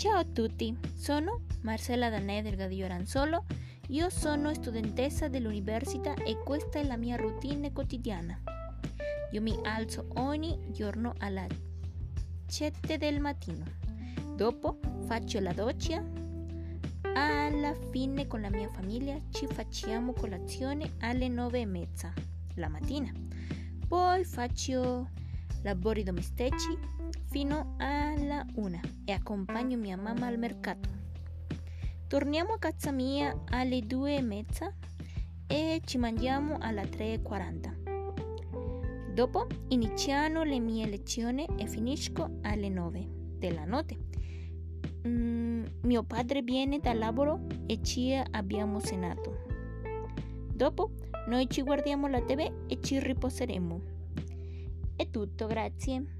Ciao a tutti, sono Marcella Danè del Gadio Aranzolo. Io sono studentessa dell'università e questa è la mia routine quotidiana. Io mi alzo ogni giorno alle 7 del mattino. Dopo faccio la doccia. Alla fine con la mia famiglia ci facciamo colazione alle 9 e mezza la mattina. Poi faccio lavori domestici fino alla una e accompagno mia mamma al mercato. Torniamo a casa mia alle due e mezza e ci mangiamo alle 3.40. Dopo iniziano le mie lezioni e finisco alle 9 della notte. Mm, mio padre viene dal lavoro e ci abbiamo cenato. Dopo noi ci guardiamo la tv e ci riposeremo. È tutto, grazie.